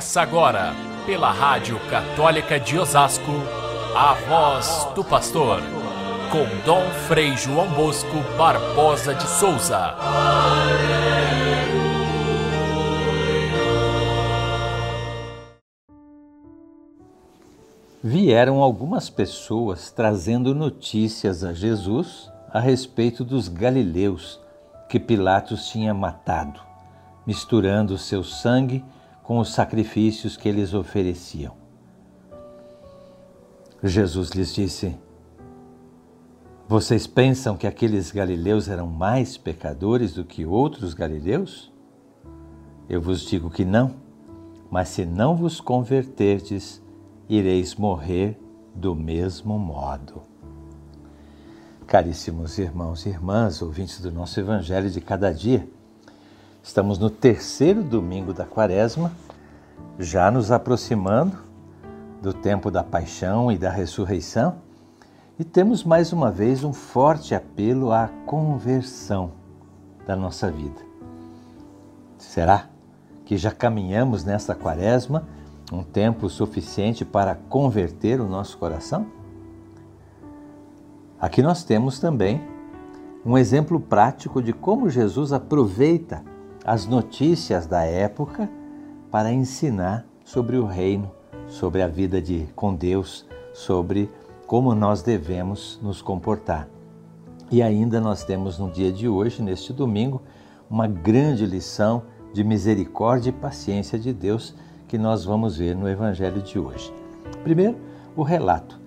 Começa agora, pela Rádio Católica de Osasco, a voz do pastor, com Dom Frei João Bosco Barbosa de Souza. Vieram algumas pessoas trazendo notícias a Jesus a respeito dos galileus que Pilatos tinha matado, misturando seu sangue com os sacrifícios que eles ofereciam. Jesus lhes disse: Vocês pensam que aqueles galileus eram mais pecadores do que outros galileus? Eu vos digo que não, mas se não vos converterdes, ireis morrer do mesmo modo. Caríssimos irmãos e irmãs, ouvintes do nosso Evangelho de cada dia, Estamos no terceiro domingo da quaresma, já nos aproximando do tempo da paixão e da ressurreição, e temos mais uma vez um forte apelo à conversão da nossa vida. Será que já caminhamos nessa quaresma um tempo suficiente para converter o nosso coração? Aqui nós temos também um exemplo prático de como Jesus aproveita as notícias da época para ensinar sobre o reino, sobre a vida de com Deus, sobre como nós devemos nos comportar. E ainda nós temos no dia de hoje, neste domingo, uma grande lição de misericórdia e paciência de Deus que nós vamos ver no evangelho de hoje. Primeiro, o relato.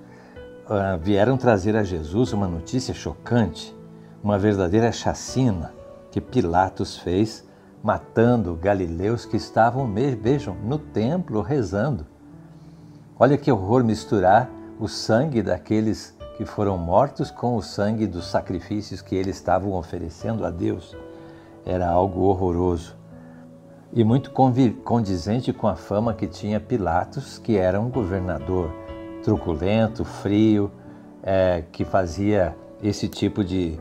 Uh, vieram trazer a Jesus uma notícia chocante, uma verdadeira chacina que Pilatos fez matando galileus que estavam, vejam, no templo rezando. Olha que horror misturar o sangue daqueles que foram mortos com o sangue dos sacrifícios que eles estavam oferecendo a Deus. Era algo horroroso e muito condizente com a fama que tinha Pilatos, que era um governador truculento, frio, é, que fazia esse tipo de,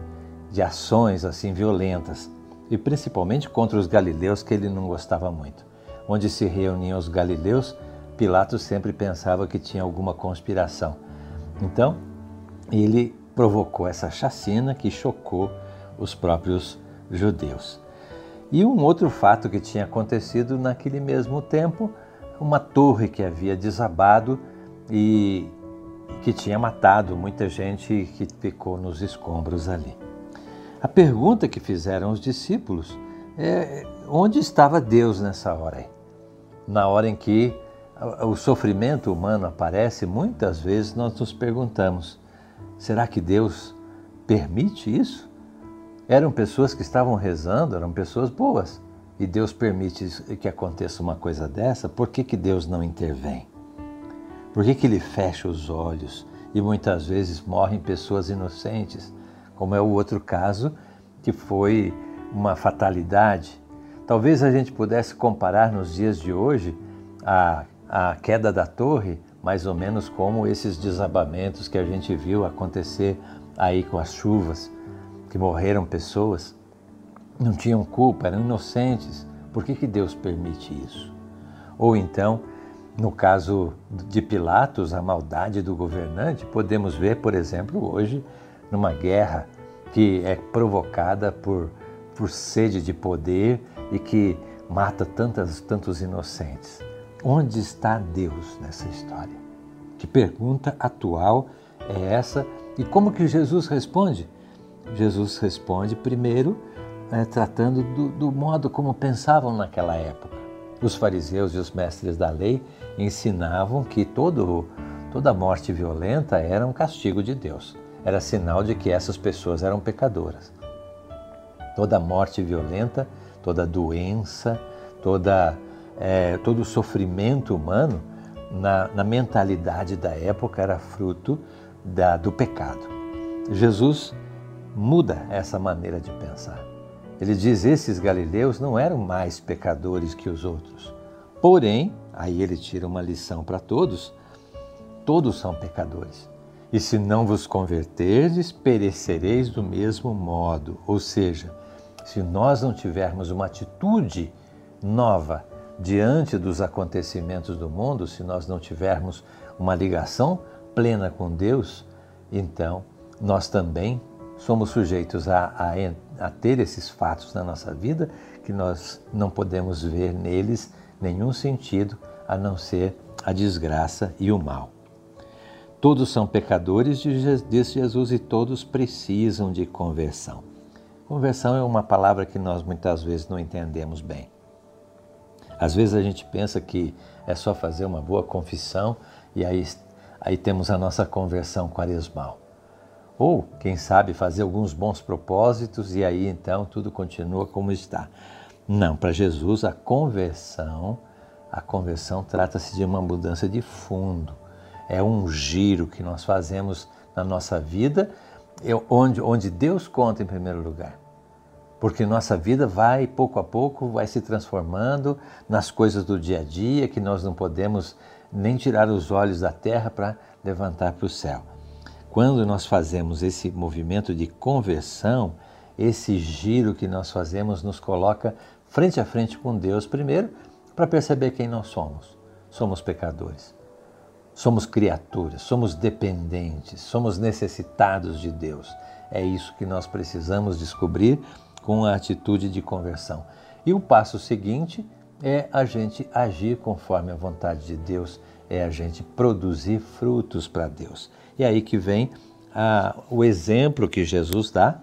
de ações assim violentas e principalmente contra os galileus que ele não gostava muito. Onde se reuniam os galileus, Pilatos sempre pensava que tinha alguma conspiração. Então, ele provocou essa chacina que chocou os próprios judeus. E um outro fato que tinha acontecido naquele mesmo tempo, uma torre que havia desabado e que tinha matado muita gente que ficou nos escombros ali. A pergunta que fizeram os discípulos é onde estava Deus nessa hora? Na hora em que o sofrimento humano aparece, muitas vezes nós nos perguntamos: será que Deus permite isso? Eram pessoas que estavam rezando, eram pessoas boas, e Deus permite que aconteça uma coisa dessa, por que, que Deus não intervém? Por que, que Ele fecha os olhos e muitas vezes morrem pessoas inocentes? Como é o outro caso, que foi uma fatalidade. Talvez a gente pudesse comparar nos dias de hoje a, a queda da torre, mais ou menos como esses desabamentos que a gente viu acontecer aí com as chuvas, que morreram pessoas, não tinham culpa, eram inocentes. Por que, que Deus permite isso? Ou então, no caso de Pilatos, a maldade do governante, podemos ver, por exemplo, hoje numa guerra que é provocada por, por sede de poder e que mata tantas, tantos inocentes. Onde está Deus nessa história? Que pergunta atual é essa? E como que Jesus responde? Jesus responde primeiro é, tratando do, do modo como pensavam naquela época. Os fariseus e os mestres da lei ensinavam que todo, toda morte violenta era um castigo de Deus era sinal de que essas pessoas eram pecadoras. Toda morte violenta, toda doença, toda, é, todo sofrimento humano, na, na, mentalidade da época, era fruto da, do pecado. Jesus muda essa maneira de pensar. Ele diz: esses galileus não eram mais pecadores que os outros. Porém, aí ele tira uma lição para todos: todos são pecadores. E se não vos converterdes, perecereis do mesmo modo. Ou seja, se nós não tivermos uma atitude nova diante dos acontecimentos do mundo, se nós não tivermos uma ligação plena com Deus, então nós também somos sujeitos a, a, a, ter esses fatos na nossa vida que nós não podemos ver neles nenhum sentido a não ser a desgraça e o mal. Todos são pecadores, disse Jesus, e todos precisam de conversão. Conversão é uma palavra que nós muitas vezes não entendemos bem. Às vezes a gente pensa que é só fazer uma boa confissão e aí, aí temos a nossa conversão quaresmal. Ou, quem sabe, fazer alguns bons propósitos e aí então tudo continua como está. Não, para Jesus a conversão, a conversão trata-se de uma mudança de fundo. É um giro que nós fazemos na nossa vida, onde, onde Deus conta em primeiro lugar. Porque nossa vida vai, pouco a pouco, vai se transformando nas coisas do dia a dia, que nós não podemos nem tirar os olhos da terra para levantar para o céu. Quando nós fazemos esse movimento de conversão, esse giro que nós fazemos nos coloca frente a frente com Deus, primeiro, para perceber quem nós somos. Somos pecadores, somos criaturas, somos dependentes, somos necessitados de Deus. É isso que nós precisamos descobrir com a atitude de conversão. E o passo seguinte é a gente agir conforme a vontade de Deus, é a gente produzir frutos para Deus. E aí que vem ah, o exemplo que Jesus dá,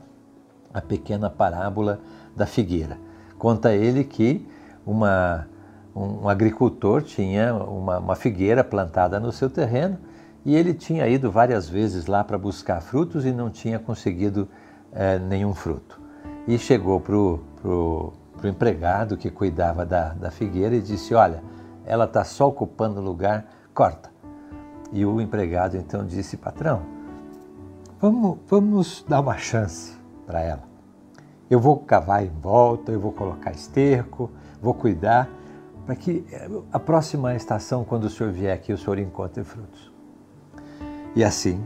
a pequena parábola da figueira. Conta ele que uma, um agricultor tinha uma, uma figueira plantada no seu terreno e ele tinha ido várias vezes lá para buscar frutos e não tinha conseguido é, nenhum fruto. E chegou para o empregado que cuidava da, da figueira e disse: Olha, ela está só ocupando lugar, corta. E o empregado então disse: Patrão, vamos, vamos dar uma chance para ela. Eu vou cavar em volta, eu vou colocar esterco, vou cuidar, para que eh, a próxima estação, quando o senhor vier aqui, o senhor encontre frutos. E assim,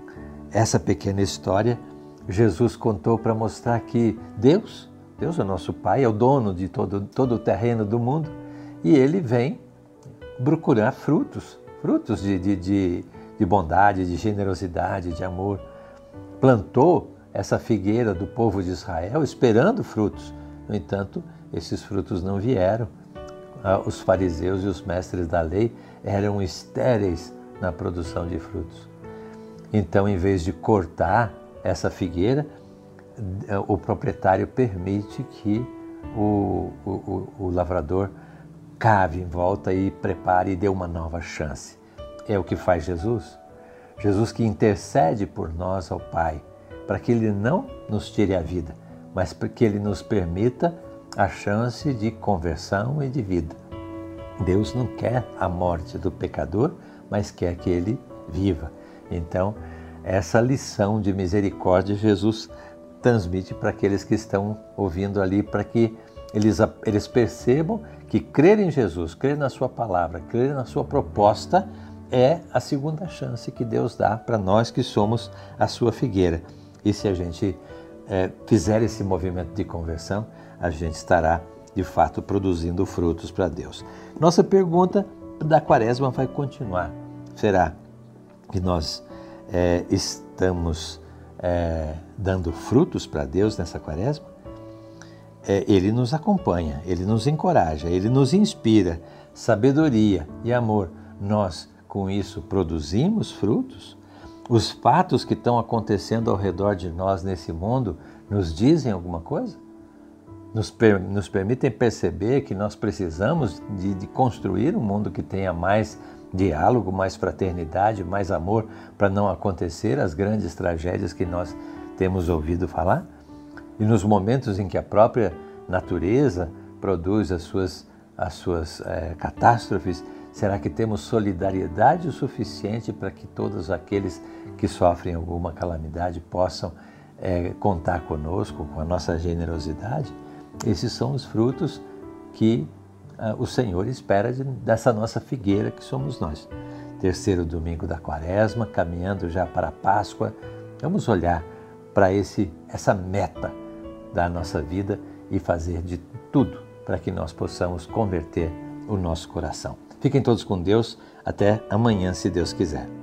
essa pequena história, Jesus contou para mostrar que Deus, Deus é nosso Pai, é o dono de todo, todo o terreno do mundo, e ele vem procurar frutos frutos de, de, de, de bondade, de generosidade, de amor. Plantou essa figueira do povo de Israel esperando frutos. No entanto, esses frutos não vieram. Ah, os fariseus e os mestres da lei eram estéreis na produção de frutos. Então, em vez de cortar essa figueira, o proprietário permite que o, o, o lavrador cave em volta e prepare e dê uma nova chance. É o que faz Jesus. Jesus que intercede por nós ao Pai, para que Ele não nos tire a vida, mas para que Ele nos permita a chance de conversão e de vida. Deus não quer a morte do pecador, mas quer que ele viva. Então, essa lição de misericórdia Jesus transmite para aqueles que estão ouvindo ali, para que eles, eles percebam que crer em Jesus, crer na Sua palavra, crer na Sua proposta é a segunda chance que Deus dá para nós que somos a Sua figueira. E se a gente é, fizer esse movimento de conversão, a gente estará de fato produzindo frutos para Deus. Nossa pergunta da quaresma vai continuar. Será que nós é, estamos é, dando frutos para Deus nessa quaresma? é, ele nos acompanha, ele nos encoraja, ele nos inspira sabedoria e amor. Nós, com isso, produzimos frutos? Os fatos que estão acontecendo ao redor de nós nesse mundo nos dizem alguma coisa? Nos, per nos permitem perceber que nós precisamos de, de construir um mundo que tenha mais diálogo, mais fraternidade, mais amor, para não acontecer as grandes tragédias que nós temos ouvido falar? E nos momentos em que a própria natureza produz as suas, as suas é, catástrofes, será que temos solidariedade o suficiente para que todos aqueles que sofrem alguma calamidade possam é, contar conosco, com a nossa generosidade? Esses são os frutos que uh, o Senhor espera de, dessa nossa figueira que somos nós. Terceiro domingo da quaresma, caminhando já para a Páscoa, vamos olhar para essa meta da nossa vida e fazer de tudo para que nós possamos converter o nosso coração. Fiquem todos com Deus. Até amanhã, se Deus quiser.